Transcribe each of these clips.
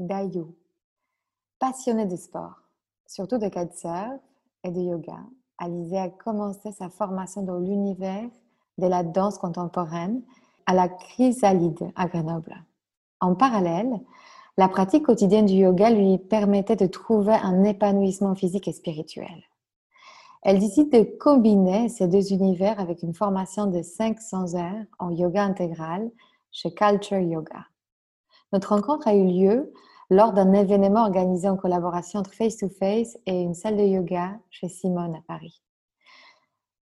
Dayou, passionnée de sport, surtout de kitesurf et de yoga. Alizé a commencé sa formation dans l'univers de la danse contemporaine à la Chrysalide à Grenoble. En parallèle, la pratique quotidienne du yoga lui permettait de trouver un épanouissement physique et spirituel. Elle décide de combiner ces deux univers avec une formation de 500 heures en yoga intégral chez Culture Yoga. Notre rencontre a eu lieu lors d'un événement organisé en collaboration entre Face to Face et une salle de yoga chez Simone à Paris.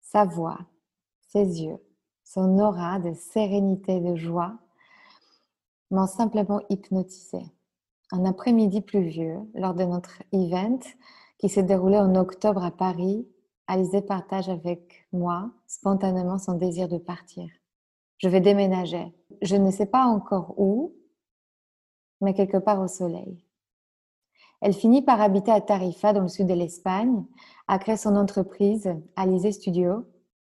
Sa voix, ses yeux, son aura de sérénité et de joie m'ont simplement hypnotisé. Un après-midi pluvieux, lors de notre event qui s'est déroulé en octobre à Paris, Alizé partage avec moi spontanément son désir de partir. Je vais déménager. Je ne sais pas encore où, mais quelque part au soleil. Elle finit par habiter à Tarifa, dans le sud de l'Espagne, a créé son entreprise, Alizé Studio,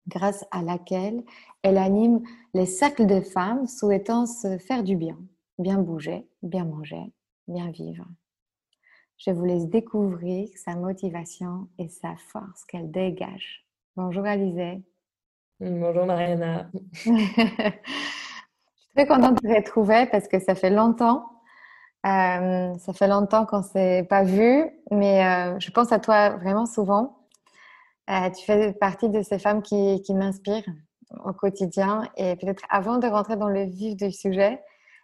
grâce à laquelle elle anime les cercles de femmes souhaitant se faire du bien, bien bouger, bien manger, bien vivre. Je vous laisse découvrir sa motivation et sa force qu'elle dégage. Bonjour Alizé. Bonjour Mariana. je suis très contente de te retrouver parce que ça fait longtemps. Euh, ça fait longtemps qu'on ne s'est pas vu, mais euh, je pense à toi vraiment souvent. Euh, tu fais partie de ces femmes qui, qui m'inspirent au quotidien. Et peut-être avant de rentrer dans le vif du sujet,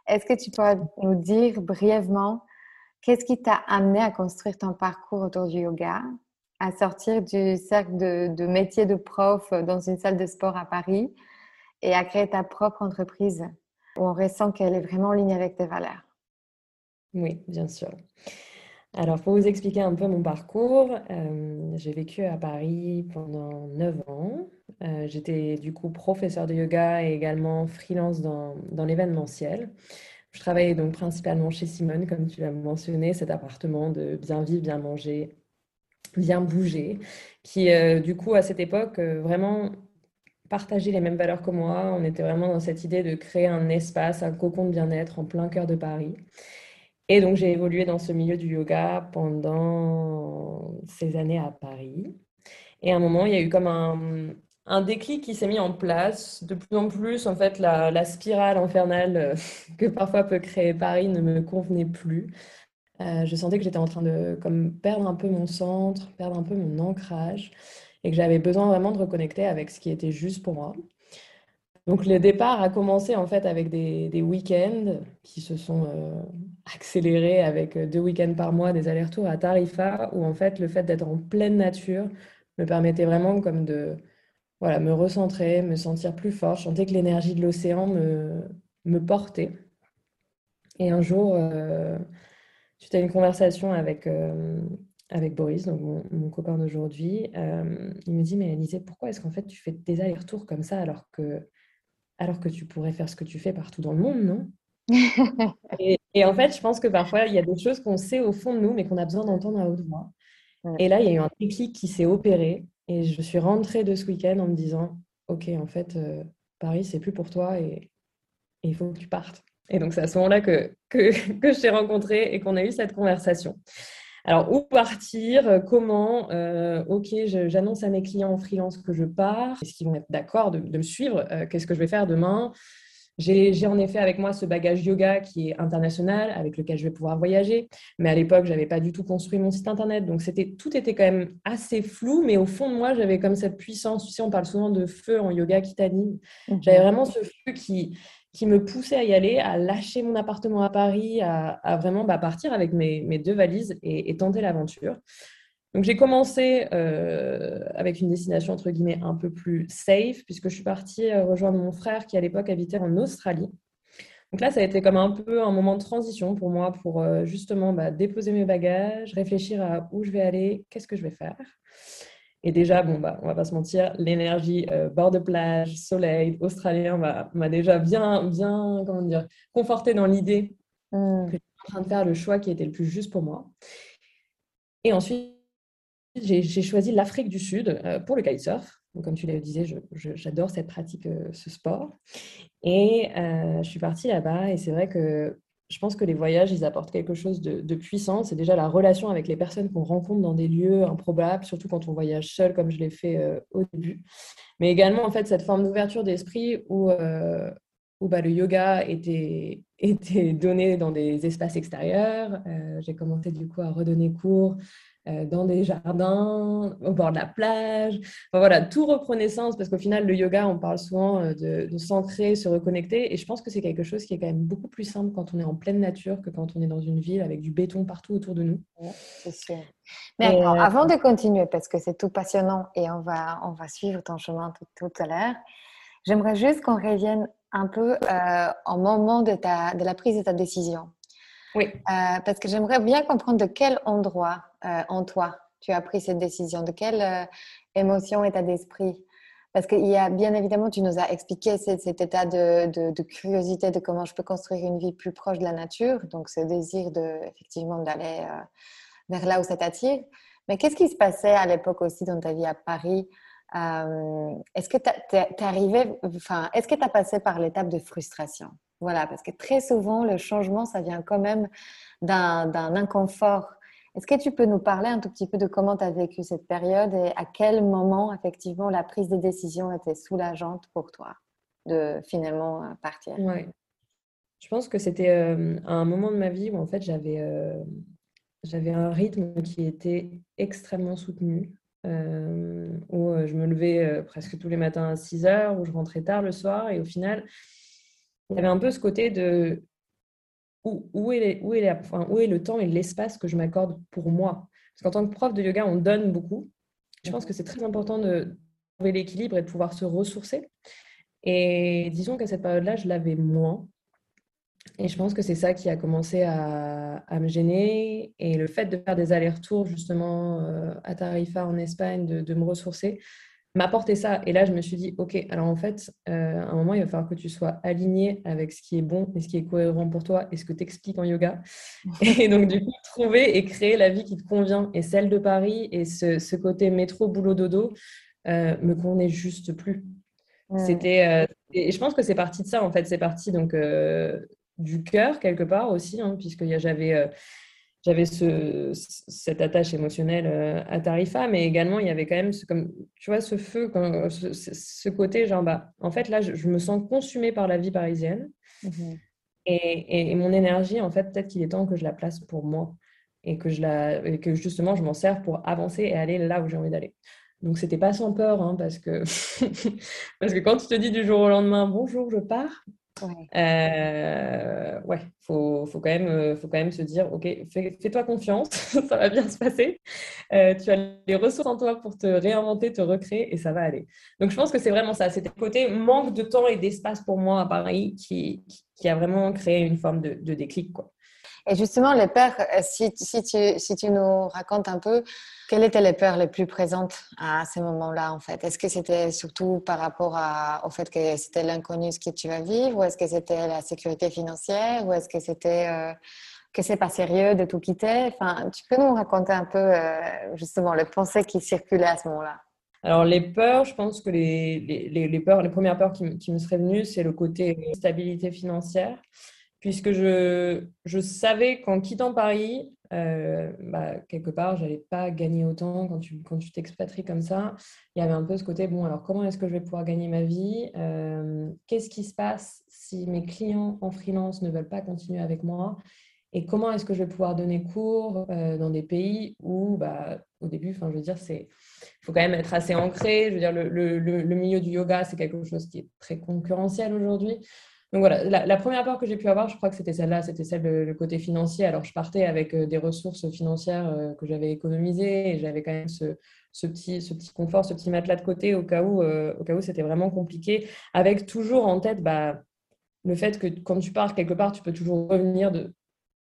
est-ce que tu peux nous dire brièvement qu'est-ce qui t'a amené à construire ton parcours autour du yoga, à sortir du cercle de, de métier de prof dans une salle de sport à Paris et à créer ta propre entreprise où on ressent qu'elle est vraiment en ligne avec tes valeurs? Oui, bien sûr. Alors, pour vous expliquer un peu mon parcours, euh, j'ai vécu à Paris pendant 9 ans. Euh, j'étais du coup professeur de yoga et également freelance dans, dans l'événementiel. Je travaillais donc principalement chez Simone, comme tu l'as mentionné, cet appartement de bien vivre, bien manger, bien bouger, qui euh, du coup à cette époque vraiment partageait les mêmes valeurs que moi. On était vraiment dans cette idée de créer un espace, un cocon de bien-être en plein cœur de Paris. Et donc, j'ai évolué dans ce milieu du yoga pendant ces années à Paris. Et à un moment, il y a eu comme un, déclic qui s'est mis en place. De plus en plus, en fait, la, la spirale infernale euh, que parfois peut créer Paris ne me convenait plus. Euh, je sentais que j'étais en train de comme, perdre un peu mon centre, perdre un peu mon ancrage, et que j'avais besoin vraiment de reconnecter avec ce qui était juste pour moi. Donc le départ a commencé en fait avec des, week-ends qui se sont euh, accélérés avec euh, deux week-ends par mois, des allers-retours à Tarifa, où en fait le fait d'être en pleine nature me permettait vraiment comme de voilà, me recentrer, me sentir plus fort. Je sentais que l'énergie de l'océan me, me portait. Et un jour, euh, à une conversation avec, euh, avec Boris, donc mon, copain d'aujourd'hui, il me dit, mais Elisée, pourquoi est-ce qu'en fait tu fais des allers-retours comme ça alors que alors que tu pourrais faire ce que tu fais partout dans le monde, non et, en fait, je pense que parfois, il y a des choses qu'on sait au fond de nous, mais qu'on a besoin d'entendre à haute voix. Et là, il y a eu un déclic qui s'est opéré. Et je suis rentrée de ce week-end en me disant, OK, en fait, euh, Paris, c'est plus pour toi et, il faut que tu partes. Et donc, c'est à ce moment-là que, que, que je t'ai rencontré et qu'on a eu cette conversation. Alors, où partir euh, Comment euh, Ok, j'annonce à mes clients en freelance que je pars. Est-ce qu'ils vont être d'accord de, me suivre euh, Qu'est-ce que je vais faire demain? J'ai en effet avec moi ce bagage yoga qui est international, avec lequel je vais pouvoir voyager. Mais à l'époque, je n'avais pas du tout construit mon site internet. Donc, tout était quand même assez flou. Mais au fond de moi, j'avais comme cette puissance. Tu sais, on parle souvent de feu en yoga qui t'anime. Mhm. J'avais vraiment ce feu qui, qui me poussait à y aller, à lâcher mon appartement à Paris, à, vraiment bah, partir avec mes, deux valises et tenter l'aventure. Donc j'ai commencé euh, avec une destination entre guillemets un peu plus safe puisque je suis partie euh, rejoindre mon frère qui à l'époque habitait en Australie. Donc là, ça a été comme un peu un moment de transition pour moi pour euh, justement bah, déposer mes bagages, réfléchir à où je vais aller, qu'est-ce que je vais faire. Et déjà, bon, bah, on va pas se mentir, l'énergie bord de plage, soleil, australien m'a déjà bien, bien, comment dire, conforté dans l'idée mmh. que j'étais en train de faire le choix qui était le plus juste pour moi. Et ensuite, j'ai choisi l'Afrique du Sud euh, pour le kitesurf. Donc, comme tu le disais, j'adore cette pratique, euh, ce sport. Et euh, je suis partie là-bas et c'est vrai que je pense que les voyages, ils apportent quelque chose de, puissant. C'est déjà la relation avec les personnes qu'on rencontre dans des lieux improbables, surtout quand on voyage seul, comme je l'ai fait au début. Mais également, en fait, cette forme d'ouverture d'esprit où, où bah, le yoga était, était donné dans des espaces extérieurs. J'ai commencé du coup à redonner cours euh, dans des jardins, au bord de la plage. voilà, tout reprenait sens parce qu'au final, le yoga, on parle souvent euh, de, s'ancrer, se reconnecter. Et je pense que c'est quelque chose qui est quand même beaucoup plus simple quand on est en pleine nature que quand on est dans une ville avec du béton partout autour de nous. c'est sûr. Mais euh, avant de continuer, parce que c'est tout passionnant et on va, on va suivre ton chemin tout, tout à l'heure, j'aimerais juste qu'on revienne un peu au moment de, ta, de la prise de ta décision. Oui. parce que j'aimerais bien comprendre de quel endroit euh, en toi tu as pris cette décision De quelle euh, émotion, état d'esprit Parce qu'il y a bien évidemment, tu nous as expliqué cet, état de, curiosité de comment je peux construire une vie plus proche de la nature, donc ce désir de, effectivement d'aller euh, vers là où ça t'attire. Mais qu'est-ce qui se passait à l'époque aussi dans ta vie à Paris? Est-ce que tu es, arrivé, enfin, est-ce que tu as passé par l'étape de frustration? Voilà, parce que très souvent, le changement, ça vient quand même d'un inconfort est-ce que tu peux nous parler un tout petit peu de comment tu as vécu cette période et à quel moment, effectivement, la prise de décision était soulageante pour toi de finalement euh, partir? Oui. Je pense que c'était euh, un moment de ma vie où, en fait, j'avais euh, un rythme qui était extrêmement soutenu. où je me levais presque tous les matins à 6 heures, où je rentrais tard le soir, et au final, il y avait un peu ce côté de où, est, où, est où est le temps et l'espace que je m'accorde pour moi. Parce qu'en tant que prof de yoga, on donne beaucoup. Je pense que c'est très important de trouver l'équilibre et de pouvoir se ressourcer. Et disons qu'à cette période-là, je l'avais moins. Et je pense que c'est ça qui a commencé à, me gêner. Et le fait de faire des allers-retours justement euh, à Tarifa en Espagne, de, de me ressourcer, m'apporter ça. Et là, je me suis dit, OK, alors en fait, euh, à un moment, il va falloir que tu sois aligné avec ce qui est bon et ce qui est cohérent pour toi et ce que tu expliques en yoga. Et donc, du coup, trouver et créer la vie qui te convient. Et celle de Paris et ce, côté métro, boulot, dodo euh, me convenait juste plus. C'était, euh, et je pense que c'est parti de ça, en fait. C'est parti donc du cœur, quelque part aussi, hein, puisque j'avais j'avais ce, cette attache émotionnelle euh, à Tarifa, mais également il y avait quand même ce, comme, tu vois, ce feu, ce, côté genre, bah, en fait là, je, me sens consumée par la vie parisienne mhm. et, et, mon énergie, en fait, peut-être qu'il est temps que je la place pour moi et que, je la, que justement je m'en sers pour avancer et aller là où j'ai envie d'aller. Donc c'était pas sans peur, hein, parce, que parce que quand tu te dis du jour au lendemain, bonjour, je pars, Ouais, euh, faut, faut, quand même, euh, faut quand même se dire, OK, fais-toi confiance, ça va bien se passer. Euh, tu as les ressources en toi pour te réinventer, te recréer et ça va aller. Donc, je pense que c'est vraiment ça. C'était le côté manque de temps et d'espace pour moi à Paris qui, qui, a vraiment créé une forme de, de déclic. Quoi. Et justement, les peurs, si, tu, si tu nous racontes un peu, quelles étaient les peurs les plus présentes à ce moment-là, en fait? Est-ce que c'était surtout par rapport au fait que c'était l'inconnu ce que tu vas vivre, ou est-ce que c'était la sécurité financière, ou est-ce que c'était euh, que c'est pas sérieux de tout quitter? Enfin, tu peux nous raconter un peu euh, justement les pensées qui circulaient à ce moment-là. Alors, les peurs, je pense que les, les, les peurs, les premières peurs qui, qui me seraient venues, c'est le côté stabilité financière puisque je, je savais qu'en quittant Paris, bah, quelque part, je n'allais pas gagner autant quand tu quand tu t'expatries comme ça. Il y avait un peu ce côté, bon, alors comment est-ce que je vais pouvoir gagner ma vie Qu'est-ce qui se passe si mes clients en freelance ne veulent pas continuer avec moi et comment est-ce que je vais pouvoir donner cours euh, dans des pays où, bah, au début, enfin, je veux dire, c'est, faut quand même être assez ancré. Je veux dire, le, le milieu du yoga, c'est quelque chose qui est très concurrentiel aujourd'hui. Donc voilà, la, première peur que j'ai pu avoir, je crois que c'était celle-là, c'était celle du côté financier. Alors je partais avec euh, des ressources financières euh, que j'avais économisées et j'avais quand même ce, petit, confort, ce petit matelas de côté au cas où, où c'était vraiment compliqué, avec toujours en tête bah, le fait que quand tu pars quelque part, tu peux toujours revenir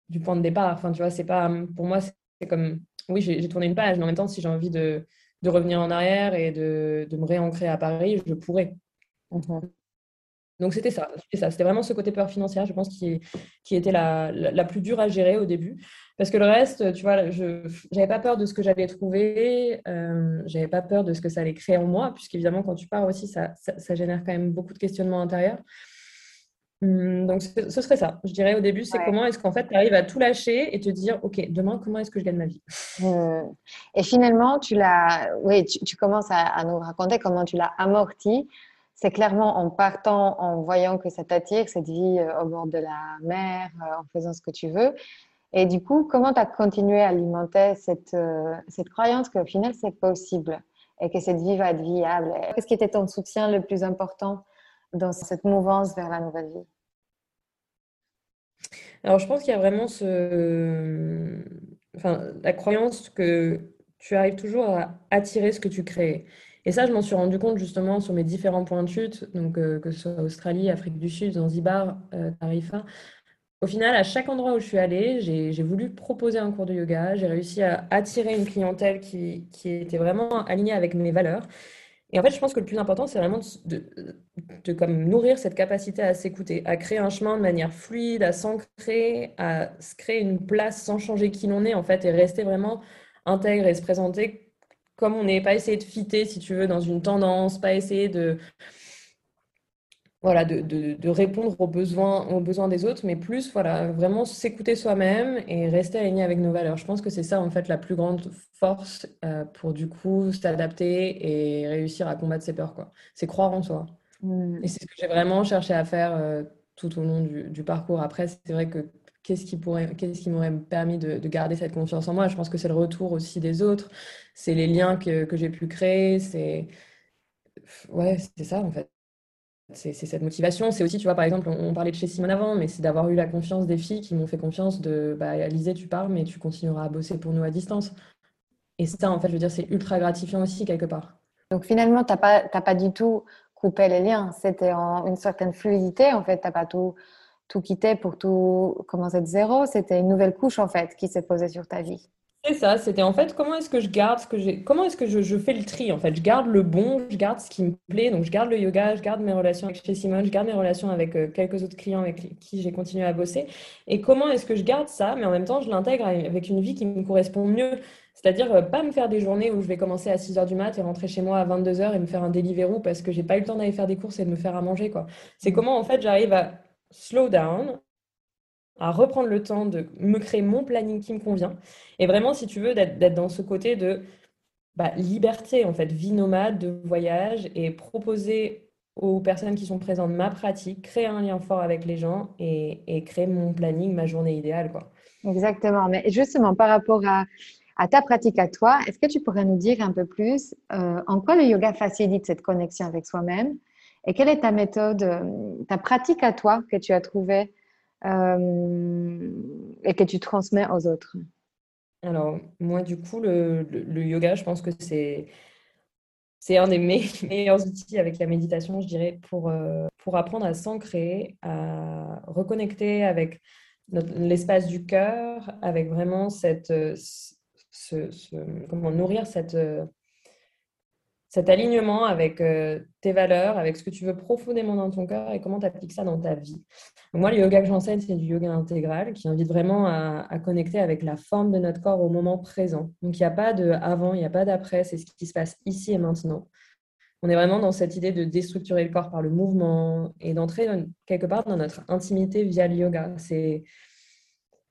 du point de départ. Enfin, tu vois, c'est pour moi, c'est comme, oui, j'ai tourné une page, mais en même temps, si j'ai envie de, revenir en arrière et de, me réancrer à Paris, je pourrais. Donc, c'était ça. C'était vraiment ce côté peur financière, je pense, qui, qui était la, la, plus dure à gérer au début. Parce que le reste, tu vois, je n'avais pas peur de ce que j'allais trouver, euh, j'avais pas peur de ce que ça allait créer en moi, puisqu'évidemment, quand tu pars aussi, ça, ça, ça, génère quand même beaucoup de questionnements intérieurs. Hum, donc, ce serait ça. Je dirais au début, c'est comment est-ce qu'en fait, tu arrives à tout lâcher et te dire, OK, demain, comment est-ce que je gagne ma vie? Hum. Et finalement, tu l'as, oui, tu, commences à, nous raconter comment tu l'as amorti. C'est clairement en partant, en voyant que ça t'attire, cette vie euh, au bord de la mer, euh, en faisant ce que tu veux. Et du coup, comment tu as continué à alimenter cette, euh, cette croyance qu'au final, c'est possible et que cette vie va être viable? Qu'est-ce qui était ton soutien le plus important dans cette mouvance vers la nouvelle vie? Alors, je pense qu'il y a vraiment la croyance que tu arrives toujours à attirer ce que tu crées. Et ça, je m'en suis rendu compte justement sur mes différents points de chute, donc euh, que ce soit Australie, Afrique du Sud, Zanzibar, euh, Tarifa. Au final, à chaque endroit où je suis allée, j'ai voulu proposer un cours de yoga. J'ai réussi à attirer une clientèle qui, était vraiment alignée avec mes valeurs. Et en fait, je pense que le plus important, c'est vraiment de, de, comme nourrir cette capacité à s'écouter, à créer un chemin de manière fluide, à s'ancrer, à se créer une place sans changer qui l'on est, en fait, et rester vraiment intègre et se présenter comme on n'est, pas essayer de fitter, si tu veux, dans une tendance, pas essayer de, voilà, de, de, répondre aux besoins, aux besoins des autres, mais plus voilà, vraiment s'écouter soi-même et rester aligné avec nos valeurs. Je pense que c'est ça en fait la plus grande force euh, pour du coup s'adapter et réussir à combattre ses peurs. Quoi. C'est croire en soi. Mm. Et c'est ce que j'ai vraiment cherché à faire euh, tout au long du, du parcours. Après, c'est vrai que qu'est-ce qui pourrait, qu'est-ce qui m'aurait permis de, de, garder cette confiance en moi Je pense que c'est le retour aussi des autres, c'est les liens que, que j'ai pu créer, c'est ouais, c'est ça en fait c'est cette motivation. C'est aussi, tu vois, par exemple, on, parlait de chez Simone avant, mais c'est d'avoir eu la confiance des filles qui m'ont fait confiance de, bah, tu pars, mais tu continueras à bosser pour nous à distance. Et ça, en fait, je veux dire, c'est ultra gratifiant aussi, quelque part. Donc finalement, tu n'as pas, pas du tout coupé les liens. C'était en une certaine fluidité, en fait. Tu n'as pas tout, tout quitté pour tout commencer de zéro. C'était une nouvelle couche, en fait, qui s'est posée sur ta vie. C'est ça, c'était en fait comment est-ce que je garde ce que j'ai, comment est-ce que je, fais le tri en fait? Je garde le bon, je garde ce qui me plaît, donc je garde le yoga, je garde mes relations avec chez Simone, je garde mes relations avec euh, quelques autres clients avec qui j'ai continué à bosser. Et comment est-ce que je garde ça, mais en même temps je l'intègre avec une vie qui me correspond mieux. C'est-à-dire euh, pas me faire des journées où je vais commencer à 6 h du mat et rentrer chez moi à 22 h et me faire un Deliveroo parce que j'ai pas eu le temps d'aller faire des courses et de me faire à manger quoi. C'est comment en fait j'arrive à slow down, à reprendre le temps de me créer mon planning qui me convient. Et vraiment, si tu veux, d'être dans ce côté de bah, liberté, en fait, vie nomade, de voyage, et proposer aux personnes qui sont présentes ma pratique, créer un lien fort avec les gens et, créer mon planning, ma journée idéale. Quoi. Exactement. Mais justement, par rapport à, ta pratique à toi, est-ce que tu pourrais nous dire un peu plus euh, en quoi le yoga facilite cette connexion avec soi-même? Et quelle est ta méthode, euh, ta pratique à toi que tu as trouvée euh, et que tu transmets aux autres? Alors, moi, du coup, le, yoga, je pense que c'est c'est un des meilleurs outils avec la méditation, je dirais, pour, euh, pour apprendre à s'ancrer, à reconnecter avec l'espace du cœur, avec vraiment cette, ce, comment nourrir cette, cet alignement avec euh, tes valeurs, avec ce que tu veux profondément dans ton cœur et comment tu appliques ça dans ta vie. Moi, le yoga que j'enseigne, c'est du yoga intégral qui invite vraiment à, connecter avec la forme de notre corps au moment présent. Donc, il n'y a pas de avant, il n'y a pas d'après, c'est ce qui se passe ici et maintenant. On est vraiment dans cette idée de déstructurer le corps par le mouvement et d'entrer quelque part dans notre intimité via le yoga. C'est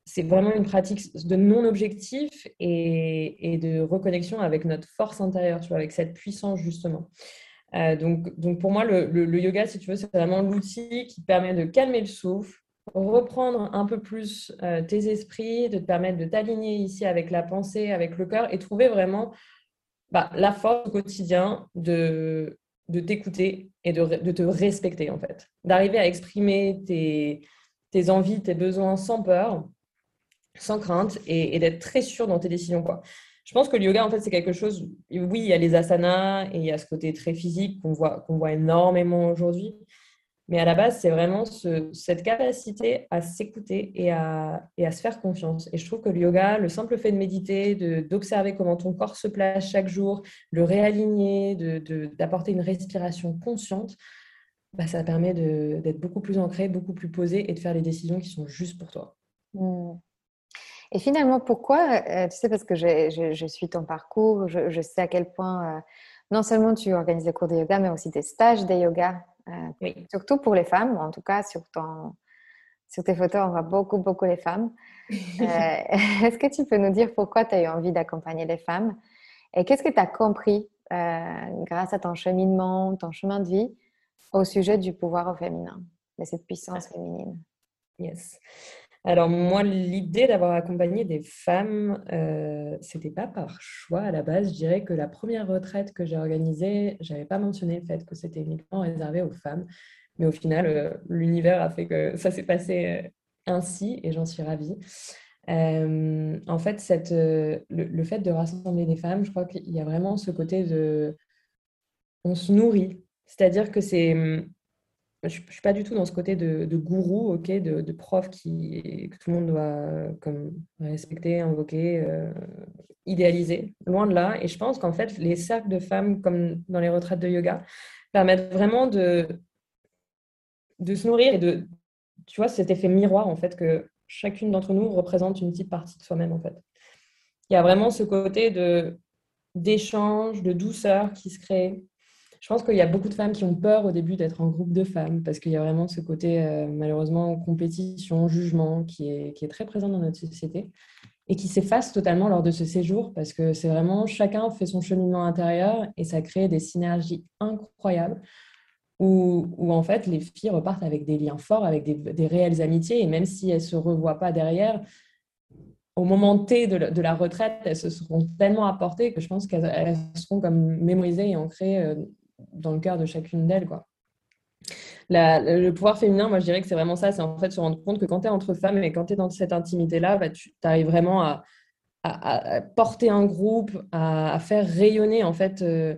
c'est vraiment une pratique de non-objectif et, de reconnexion avec notre force intérieure, tu vois, avec cette puissance justement. Euh, donc, donc pour moi, le, yoga, si tu veux, c'est vraiment l'outil qui permet de calmer le souffle, reprendre un peu plus euh, tes esprits, de te permettre de t'aligner ici avec la pensée, avec le cœur et trouver vraiment bah, la force au quotidien de, de t'écouter et de, de, te respecter en fait. D'arriver à exprimer tes, tes envies, tes besoins sans peur sans crainte et, d'être très sûr dans tes décisions. Quoi. Je pense que le yoga, en fait, c'est quelque chose. Oui, il y a les asanas et il y a ce côté très physique qu'on voit, qu'on voit énormément aujourd'hui. Mais à la base, c'est vraiment cette capacité à s'écouter et à, et à se faire confiance. Et je trouve que le yoga, le simple fait de méditer, d'observer comment ton corps se place chaque jour, le réaligner, d'apporter une respiration consciente, bah, ça permet d'être beaucoup plus ancré, beaucoup plus posé et de faire les décisions qui sont justes pour toi. Mmh. Et finalement, pourquoi euh, Tu sais, parce que je, suis ton parcours, je, sais à quel point euh, non seulement tu organises des cours de yoga, mais aussi des stages de yoga, euh, surtout pour les femmes. En tout cas, sur, ton, sur tes photos, on voit beaucoup, beaucoup les femmes. Est-ce que tu peux nous dire pourquoi tu as eu envie d'accompagner les femmes Et qu'est-ce que tu as compris grâce à ton cheminement, ton chemin de vie au sujet du pouvoir au féminin, de cette puissance féminine? Yes. Alors moi, l'idée d'avoir accompagné des femmes, euh, c'était pas par choix à la base. Je dirais que la première retraite que j'ai organisée, j'avais pas mentionné le fait que c'était uniquement réservé aux femmes, mais au final, euh, l'univers a fait que ça s'est passé euh, ainsi et j'en suis ravie. Euh, en fait, le, fait de rassembler des femmes, je crois qu'il y a vraiment ce côté de, on se nourrit. C'est-à-dire que c'est hum, je ne suis pas du tout dans ce côté de, gourou, ok, de, prof qui, que tout le monde doit comme, respecter, invoquer, euh, idéaliser. Loin de là. Et je pense qu'en fait, les cercles de femmes, comme dans les retraites de yoga, permettent vraiment de, de se nourrir et de, tu vois, cet effet miroir, en fait, que chacune d'entre nous représente une petite partie de soi-même, en fait. Il y a vraiment ce côté de d'échange, de douceur qui se crée, je pense qu'il y a beaucoup de femmes qui ont peur au début d'être en groupe de femmes parce qu'il y a vraiment ce côté, euh, malheureusement, compétition, jugement qui est, très présent dans notre société et qui s'efface totalement lors de ce séjour parce que c'est vraiment chacun fait son cheminement intérieur et ça crée des synergies incroyables où, en fait les filles repartent avec des liens forts, avec des, des réelles amitiés. Et même si elles ne se revoient pas derrière, au moment T de la, de la, retraite, elles se seront tellement apportées que je pense qu'elles seront comme mémorisées et ancrées euh, dans le cœur de chacune d'elles. Quoi. le pouvoir féminin, moi je dirais que c'est vraiment ça, c'est en fait se rendre compte que quand tu es entre femmes et quand tu es dans cette intimité-là, bah, tu arrives vraiment à, porter un groupe, à, faire rayonner en fait euh,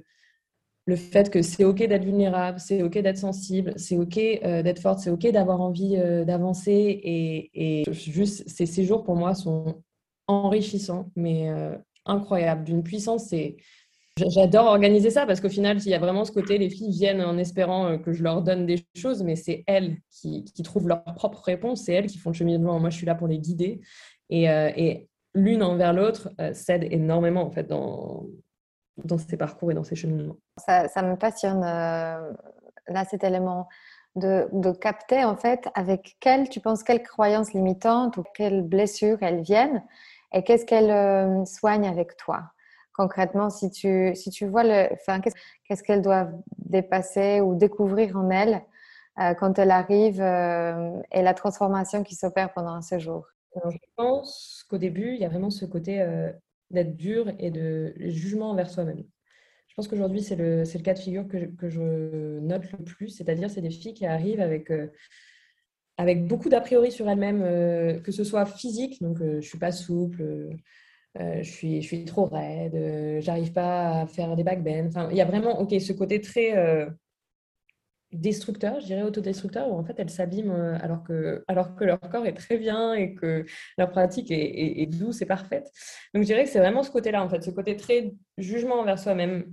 le fait que c'est ok d'être vulnérable, c'est ok d'être sensible, c'est ok euh, d'être forte, c'est ok d'avoir envie euh, d'avancer et, et, juste ces séjours pour moi sont enrichissants, mais incroyables, d'une puissance, c'est J'adore organiser ça parce qu'au final, il y a vraiment ce côté, les filles viennent en espérant euh, que je leur donne des choses, mais c'est elles qui, trouvent leur propre réponse, c'est elles qui font le cheminement. Moi, je suis là pour les guider. Et, euh, l'une envers l'autre euh, s'aide énormément en fait dans, ces parcours et dans ces cheminements. Ça, me passionne là cet élément de, de, capter en fait avec quelles tu penses quelles croyances limitantes ou quelles blessures elles viennent et qu'est-ce qu'elles soignent avec toi concrètement, si tu, si tu vois le, enfin, qu'est-ce qu'elles doivent dépasser ou découvrir en elles euh, quand elles arrivent euh, et la transformation qui s'opère pendant un séjour Je pense qu'au début, il y a vraiment ce côté euh, d'être dur et de jugement envers soi-même. Je pense qu'aujourd'hui, c'est le, le, cas de figure que je, que je note le plus, c'est-à-dire c'est des filles qui arrivent avec avec beaucoup d'a priori sur elles-mêmes, que ce soit physique, donc je suis pas souple, euh, je, suis, je suis trop raide, euh, j'arrive pas à faire des backbends. Enfin, il y a vraiment ok, ce côté très euh, destructeur, je dirais autodestructeur, où en fait elles s'abîment alors que, leur corps est très bien et que leur pratique est, douce et parfaite. Donc je dirais que c'est vraiment ce côté-là, en fait, ce côté très jugement envers soi-même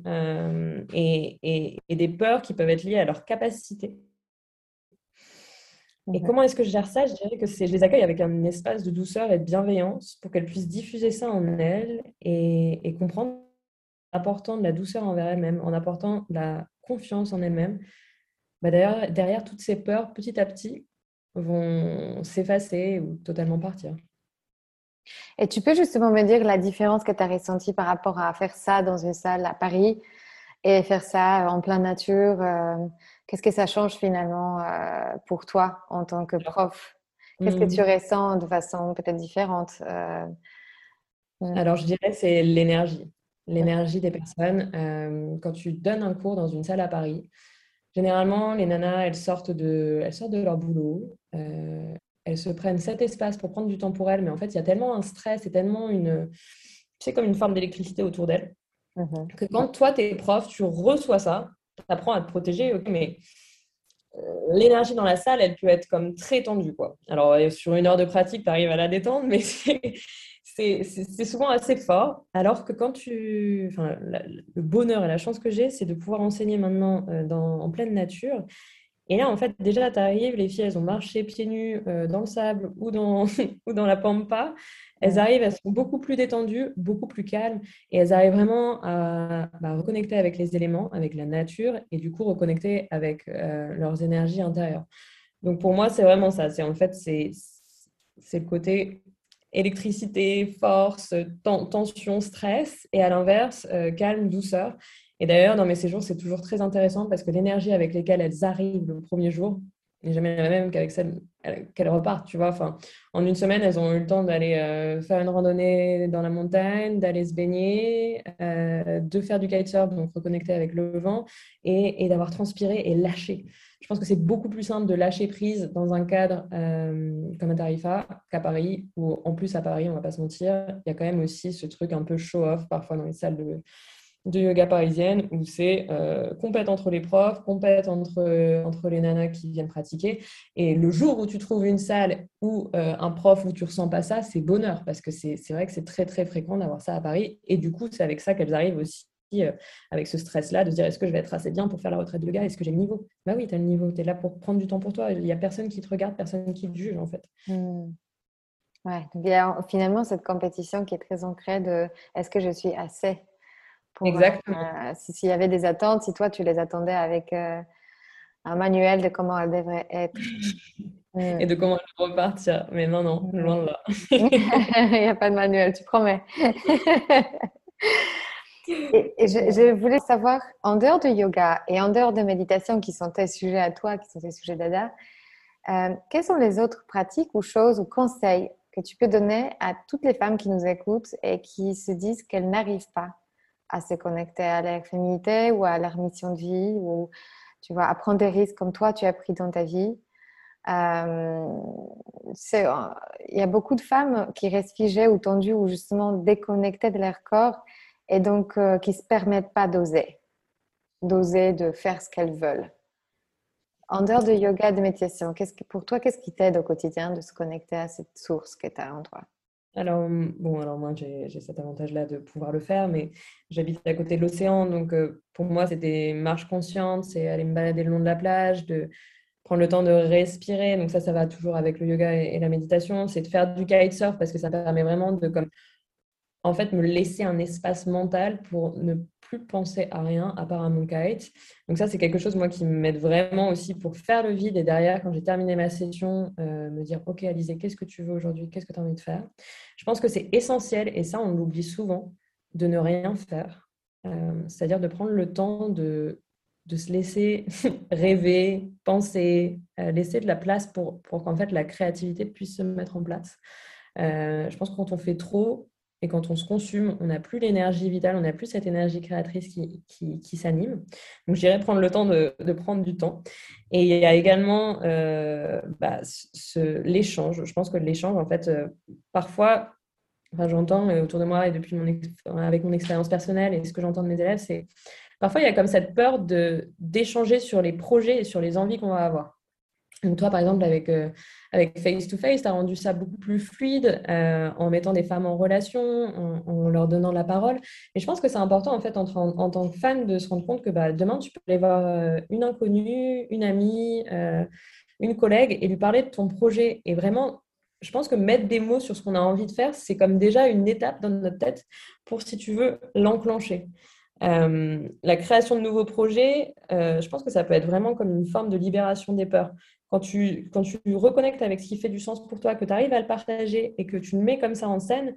et des peurs qui peuvent être liées à leur capacité et comment est-ce que je gère ça? Je dirais que je les accueille avec un espace de douceur et de bienveillance pour qu'elles puissent diffuser ça en elles et, comprendre en apportant de la douceur envers elles-mêmes, en apportant de la confiance en elles-mêmes. Bah derrière, derrière toutes ces peurs, petit à petit, vont s'effacer ou totalement partir. Et tu peux justement me dire la différence que tu as ressentie par rapport à faire ça dans une salle à Paris et faire ça en pleine nature euh, Qu'est-ce que ça change finalement euh, pour toi en tant que prof? Qu'est-ce que tu mmh. ressens de façon peut-être différente euh, mmh. Alors, je dirais c'est l'énergie. L'énergie des personnes. quand tu donnes un cours dans une salle à Paris, généralement, les nanas, elles sortent de, elles sortent de leur boulot elles se prennent cet espace pour prendre du temps pour elles, mais en fait, il y a tellement un stress et tellement une, c'est comme une forme d'électricité autour d'elles, mhm. que quand toi, tu es prof, tu reçois ça, tu apprends à te protéger, mais euh, l'énergie dans la salle, elle peut être comme très tendue, quoi. Alors, euh, sur une heure de pratique, tu arrives à la détendre, mais c'est souvent assez fort. Alors que quand tu. Enfin, le bonheur et la chance que j'ai, c'est de pouvoir enseigner maintenant euh, en pleine nature et là, en fait, déjà, tu arrives, les filles, elles ont marché pieds nus euh, dans le sable ou dans, ou dans la pampa. Elles arrivent, elles sont beaucoup plus détendues, beaucoup plus calmes, et elles arrivent vraiment à bah, reconnecter avec les éléments, avec la nature, et du coup reconnecter avec euh, leurs énergies intérieures. Donc pour moi, c'est vraiment ça. C'est en fait, c'est le côté électricité, force, tension, stress, et à l'inverse, euh, calme, douceur. Et d'ailleurs, dans mes séjours, c'est toujours très intéressant parce que l'énergie avec laquelle elles arrivent le premier jour n'est jamais la même qu'avec celle qu'elles repartent, tu vois. En une semaine, elles ont eu le temps d'aller euh, faire une randonnée dans la montagne, d'aller se baigner, euh, de faire du kitesurf, donc reconnecter avec le vent, et, d'avoir transpiré et lâché. Je pense que c'est beaucoup plus simple de lâcher prise dans un cadre euh, comme un Tarifa qu'à Paris, où en plus à Paris, on va pas se mentir, il y a quand même aussi ce truc un peu show-off parfois dans les salles de, de yoga parisienne où c'est euh, compète entre les profs, compète entre, entre les nanas qui viennent pratiquer. Et le jour où tu trouves une salle ou euh, un prof où tu ressens pas ça, c'est bonheur parce que c'est vrai que c'est très très fréquent d'avoir ça à Paris. Et du coup, c'est avec ça qu'elles arrivent aussi. Euh, avec ce stress-là, de dire est-ce que je vais être assez bien pour faire la retraite de yoga Est-ce que j'ai le niveau? Bah oui, tu as le niveau, tu es là pour prendre du temps pour toi. Il n'y a personne qui te regarde, personne qui te juge en fait. Mmh. Ouais, donc finalement cette compétition qui est très ancrée de est-ce que je suis assez Exactement. Euh, s'il y avait des attentes, si toi tu les attendais avec euh, un manuel de comment elles devraient être. Et de comment elles repartir. Mais non, non, loin de là. Il n'y a pas de manuel, tu promets. et, je, voulais savoir, en dehors de yoga et en dehors de méditation, qui sont tes sujets à toi, qui sont tes sujets d'Ada, euh, quelles sont les autres pratiques ou choses ou conseils que tu peux donner à toutes les femmes qui nous écoutent et qui se disent qu'elles n'arrivent pas? À se connecter à leur féminité ou à leur mission de vie ou tu vois, à prendre des risques comme toi tu as pris dans ta vie. Euh, il y a beaucoup de femmes qui restent figées ou tendues ou justement déconnectées de leur corps et donc euh, qui ne se permettent pas d'oser, d'oser de faire ce qu'elles veulent. En dehors de yoga, de méditation, pour toi, qu'est-ce qui t'aide au quotidien de se connecter à cette source que tu as en toi alors, moi, j'ai cet avantage-là de pouvoir le faire, mais j'habite à côté de l'océan, donc euh, pour moi, c'est des marches conscientes, c'est aller me balader le long de la plage, de prendre le temps de respirer. Donc ça, ça va toujours avec le yoga et, la méditation. C'est de faire du kitesurf parce que ça permet vraiment de comme en fait, me laisser un espace mental pour ne plus penser à rien à part à mon kite. Donc ça, c'est quelque chose, moi, qui m'aide vraiment aussi pour faire le vide. Et derrière, quand j'ai terminé ma session, euh, me dire, OK, Alizé, qu'est-ce que tu veux aujourd'hui? Qu'est-ce que tu as envie de faire? Je pense que c'est essentiel, et ça, on l'oublie souvent, de ne rien faire. Euh, c'est-à-dire de prendre le temps de, de se laisser rêver, penser, euh, laisser de la place pour, pour qu'en fait la créativité puisse se mettre en place. je pense que quand on fait trop, et quand on se consume, on n'a plus l'énergie vitale, on n'a plus cette énergie créatrice qui, qui, s'anime. Donc, je dirais prendre le temps de, de, prendre du temps. Et il y a également euh, bah, l'échange. Je pense que l'échange, en fait, euh, parfois, enfin, j'entends euh, autour de moi et depuis mon avec mon expérience personnelle et ce que j'entends de mes élèves, c'est parfois il y a comme cette peur d'échanger sur les projets et sur les envies qu'on va avoir. Donc toi, par exemple, avec, euh, avec Face to Face, tu as rendu ça beaucoup plus fluide euh, en mettant des femmes en relation, en, leur donnant la parole. Et je pense que c'est important, en fait, en, tant que fan, de se rendre compte que bah, demain, tu peux aller voir euh, une inconnue, une amie, une collègue et lui parler de ton projet. Et vraiment, je pense que mettre des mots sur ce qu'on a envie de faire, c'est comme déjà une étape dans notre tête pour, si tu veux, l'enclencher. la création de nouveaux projets, je pense que ça peut être vraiment comme une forme de libération des peurs quand tu, quand tu reconnectes avec ce qui fait du sens pour toi, que tu arrives à le partager et que tu le mets comme ça en scène,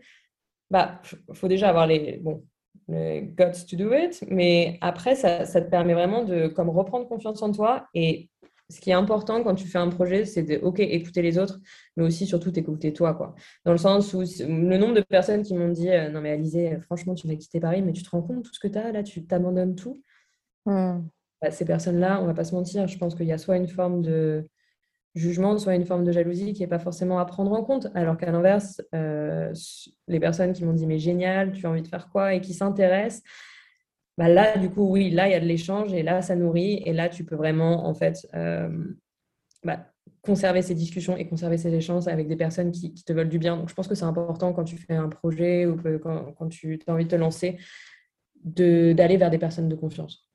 bah, faut déjà avoir les, bon, les guts to do it, mais après, ça, ça, te permet vraiment de comme reprendre confiance en toi. Et ce qui est important quand tu fais un projet, c'est de, OK, écouter les autres, mais aussi surtout t'écouter toi, quoi. Dans le sens où le nombre de personnes qui m'ont dit, euh, non mais Alizé, franchement, tu vas quitter Paris, mais tu te rends compte tout ce que tu as là, tu t'abandonnes tout? Hmm. Bah, ces personnes-là, on va pas se mentir, je pense qu'il y a soit une forme de jugement, soit une forme de jalousie qui n'est pas forcément à prendre en compte. Alors qu'à l'inverse, euh, les personnes qui m'ont dit mais génial, tu as envie de faire quoi et qui s'intéressent, bah là, du coup, oui, là, il y a de l'échange et là, ça nourrit. Et là, tu peux vraiment, en fait, euh, bah, conserver ces discussions et conserver ces échanges avec des personnes qui, te veulent du bien. Donc, je pense que c'est important quand tu fais un projet ou quand, quand tu as envie de te lancer, d'aller vers des personnes de confiance.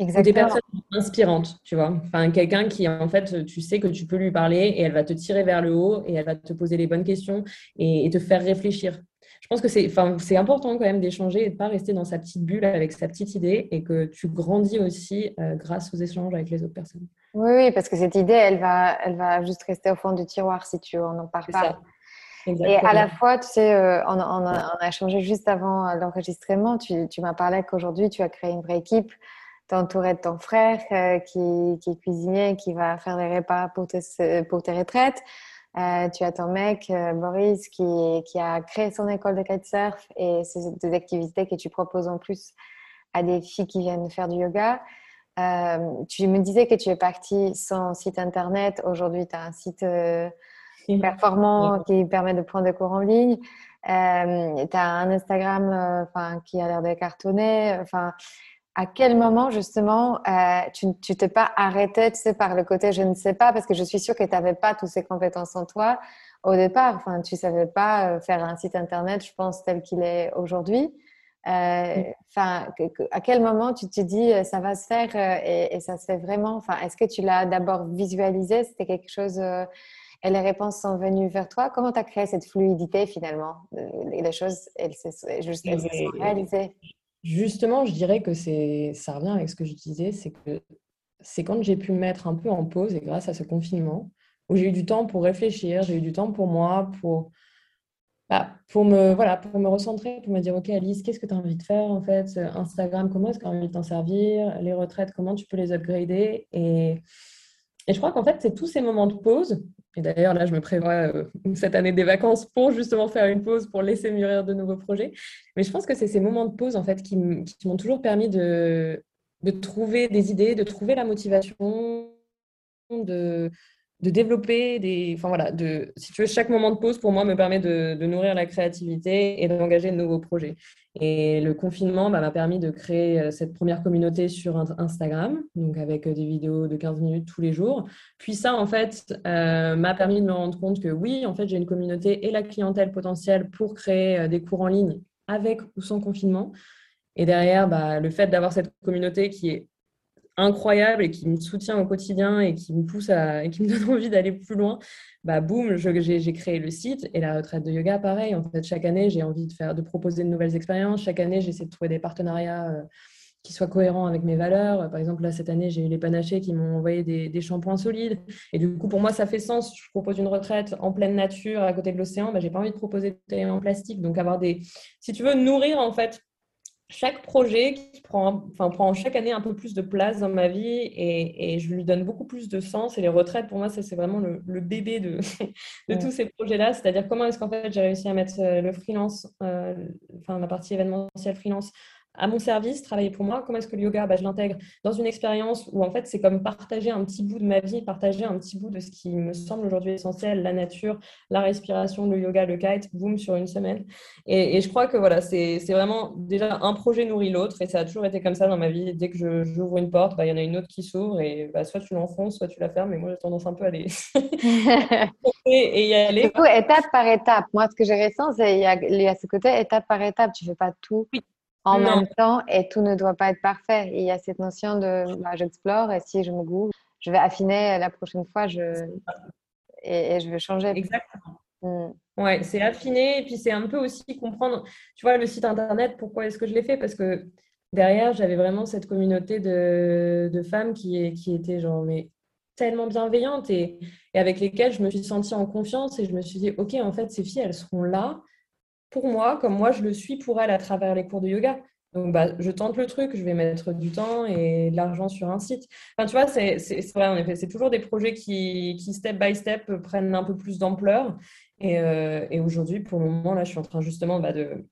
Exactement. Des personnes inspirantes, tu vois. Enfin, quelqu'un qui, en fait, tu sais que tu peux lui parler et elle va te tirer vers le haut et elle va te poser les bonnes questions et, te faire réfléchir. Je pense que c'est, enfin, c'est important quand même d'échanger et de ne pas rester dans sa petite bulle avec sa petite idée et que tu grandis aussi euh, grâce aux échanges avec les autres personnes. Oui, oui, parce que cette idée, elle va, elle va juste rester au fond du tiroir si tu n'en parles pas. Et à la fois, tu sais, euh, on, on, a, on, a, échangé juste avant l'enregistrement. Tu, tu m'as parlé qu'aujourd'hui, tu as créé une vraie équipe t'entourer de ton frère euh, qui, qui, est cuisinier, qui va faire les repas pour, pour tes retraites. Euh, tu as ton mec, euh, Boris, qui, qui, a créé son école de kitesurf et c'est des activités que tu proposes en plus à des filles qui viennent faire du yoga. tu me disais que tu es partie sans site internet. Aujourd'hui, tu as un site performant qui permet de prendre des cours en ligne. tu as un Instagram qui a l'air de cartonner. Enfin, à quel moment justement euh, tu, tu t'es pas arrêté, tu sais, par le côté je ne sais pas, parce que je suis sûre que tu n'avais pas toutes ces compétences en toi au départ. Enfin, tu savais pas euh, faire un site internet, je pense, tel qu'il est aujourd'hui. Euh, enfin, à quel moment tu te dis ça va se faire et, et, ça se fait vraiment? Enfin, est-ce que tu l'as d'abord visualisé? C'était quelque chose et les réponses sont venues vers toi? Comment tu as créé cette fluidité finalement? Les choses, elles se, juste, elles se sont réalisées Justement, je dirais que ça revient avec ce que je disais, c'est que c'est quand j'ai pu me mettre un peu en pause et grâce à ce confinement, où j'ai eu du temps pour réfléchir, j'ai eu du temps pour moi, pour, bah, pour, me, voilà, pour me recentrer, pour me dire, OK Alice, qu'est-ce que tu as envie de faire en fait? Instagram, comment est-ce que tu as envie de t'en servir? Les retraites, comment tu peux les upgrader? Et je crois qu'en fait, c'est tous ces moments de pause et d'ailleurs, là, je me prévois euh, cette année des vacances pour justement faire une pause, pour laisser mûrir de nouveaux projets. Mais je pense que c'est ces moments de pause, en fait, qui m'ont toujours permis de, de trouver des idées, de trouver la motivation, de, de développer des. Enfin voilà, de, si tu veux, chaque moment de pause pour moi me permet de, nourrir la créativité et d'engager de nouveaux projets. Et le confinement bah, m'a permis de créer euh, cette première communauté sur Instagram, donc avec euh, des vidéos de 15 minutes tous les jours. Puis ça, en fait, euh, m'a permis de me rendre compte que oui, en fait, j'ai une communauté et la clientèle potentielle pour créer des cours en ligne avec ou sans confinement. Et derrière, bah, le fait d'avoir cette communauté qui est incroyable et qui me soutient au quotidien et qui me pousse à, et qui me donne envie d'aller plus loin, bah boum, j'ai créé le site et la retraite de yoga, pareil. En fait, chaque année, j'ai envie de faire, de proposer de nouvelles expériences. Chaque année, j'essaie de trouver des partenariats euh, qui soient cohérents avec mes valeurs. Par exemple, là, cette année, j'ai eu les panachés qui m'ont envoyé des, shampoings solides. Et du coup, pour moi, ça fait sens. Je propose une retraite en pleine nature, à côté de l'océan. Bah, j'ai pas envie de proposer des en plastique. Donc, avoir des, si tu veux, nourrir en fait chaque projet qui prend, enfin, prend chaque année un peu plus de place dans ma vie et, et je lui donne beaucoup plus de sens. Et les retraites, pour moi, c'est vraiment le, le, bébé de, de tous ces projets-là. C'est-à-dire comment est-ce qu'en fait j'ai réussi à mettre euh, le freelance, euh, enfin la partie événementielle freelance à mon service, travailler pour moi. Comment est-ce que le yoga, bah, je l'intègre dans une expérience où en fait c'est comme partager un petit bout de ma vie, partager un petit bout de ce qui me semble aujourd'hui essentiel, la nature, la respiration, le yoga, le kite, boum, sur une semaine. Et, je crois que voilà, c'est vraiment déjà un projet nourrit l'autre et ça a toujours été comme ça dans ma vie. Dès que j'ouvre une porte, bah, il y en a une autre qui s'ouvre et bah, soit tu l'enfonces, soit tu la fermes. Mais moi j'ai tendance un peu à aller et y aller. Du coup, étape par étape. Moi, ce que j'ai ressenti, c'est il y, a ce côté étape par étape. Tu fais pas tout. Oui en même temps et tout ne doit pas être parfait. il y a cette notion de bah, j'explore et si je me goûte, je vais affiner la prochaine fois je... Et, je vais changer. Exactement. Mm. Ouais, c'est affiner et puis c'est un peu aussi comprendre, tu vois, le site internet, pourquoi est-ce que je l'ai fait? Parce que derrière, j'avais vraiment cette communauté de, de femmes qui, qui étaient genre, mais tellement bienveillantes et, avec lesquelles je me suis sentie en confiance et je me suis dit, OK, en fait, ces filles, elles seront là pour moi, comme moi, je le suis pour elles à travers les cours de yoga. Donc, bah, je tente le truc, je vais mettre du temps et de l'argent sur un site. Enfin, tu vois, c'est vrai, en effet, c'est toujours des projets qui, qui, step by step, prennent un peu plus d'ampleur. Et, euh, aujourd'hui, pour le moment, là, je suis en train justement bah, de,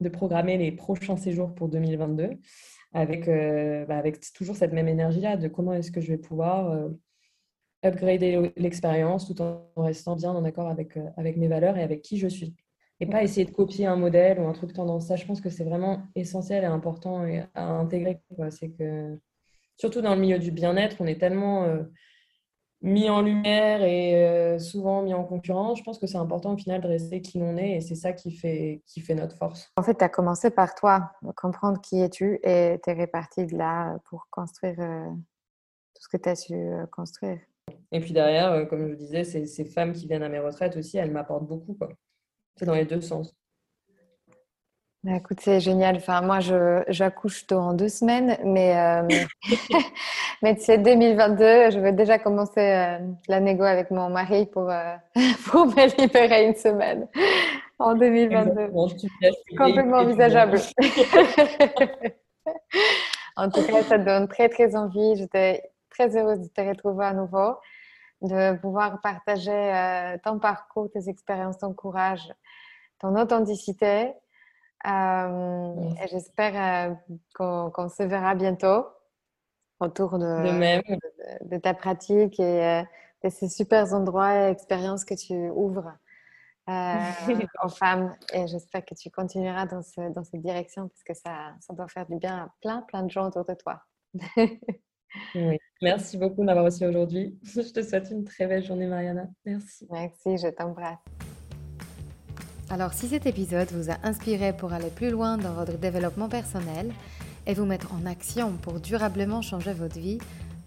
de, programmer les prochains séjours pour 2022 avec, euh, bah, avec toujours cette même énergie-là de comment est-ce que je vais pouvoir euh, upgrader l'expérience tout en restant bien en accord avec, avec mes valeurs et avec qui je suis et pas essayer de copier un modèle ou un truc tendance. Ça, je pense que c'est vraiment essentiel et important à intégrer. C'est que, surtout dans le milieu du bien-être, on est tellement euh, mis en lumière et euh, souvent mis en concurrence. Je pense que c'est important au final de rester qui l'on est et c'est ça qui fait, qui fait notre force. En fait, tu as commencé par toi, comprendre qui es-tu et tu es réparti de là pour construire euh, tout ce que tu as su construire. Et puis derrière, comme je disais, ces, ces femmes qui viennent à mes retraites aussi, elles m'apportent beaucoup. Quoi. C'est dans les deux sens. Bah, écoute, c'est génial. Enfin, moi, j'accouche tôt en deux semaines, mais, euh, mais c'est 2022. Je vais déjà commencer euh, la négo avec mon mari pour, euh, pour me libérer une semaine en 2022. Complètement envisageable. en tout cas, ça donne très, très envie. J'étais très heureuse de te retrouver à nouveau de pouvoir partager euh, ton parcours, tes expériences, ton courage, ton authenticité. Euh, et j'espère euh, qu'on se verra bientôt autour de, de, ta pratique et de ces super endroits et expériences que tu ouvres aux femmes. Et j'espère que tu continueras dans, ce, dans cette direction parce que ça, ça doit faire du bien à plein, plein de gens autour de toi. Merci beaucoup de m'avoir reçu aujourd'hui. Je te souhaite une très belle journée, Mariana. Merci. Merci, je t'embrasse. Alors, si cet épisode vous a inspiré pour aller plus loin dans votre développement personnel et vous mettre en action pour durablement changer votre vie,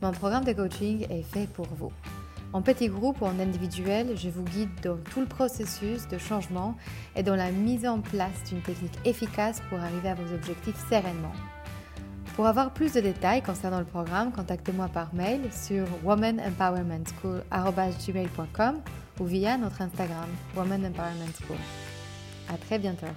mon programme de coaching est fait pour vous. En petit groupe ou en individuel, je vous guide dans tout le processus de changement et dans la mise en place d'une technique efficace pour arriver à vos objectifs sereinement. Pour avoir plus de détails concernant le programme, contactez-moi par mail sur womanempowermentschool.com ou via notre Instagram Woman Empowerment School. À très bientôt.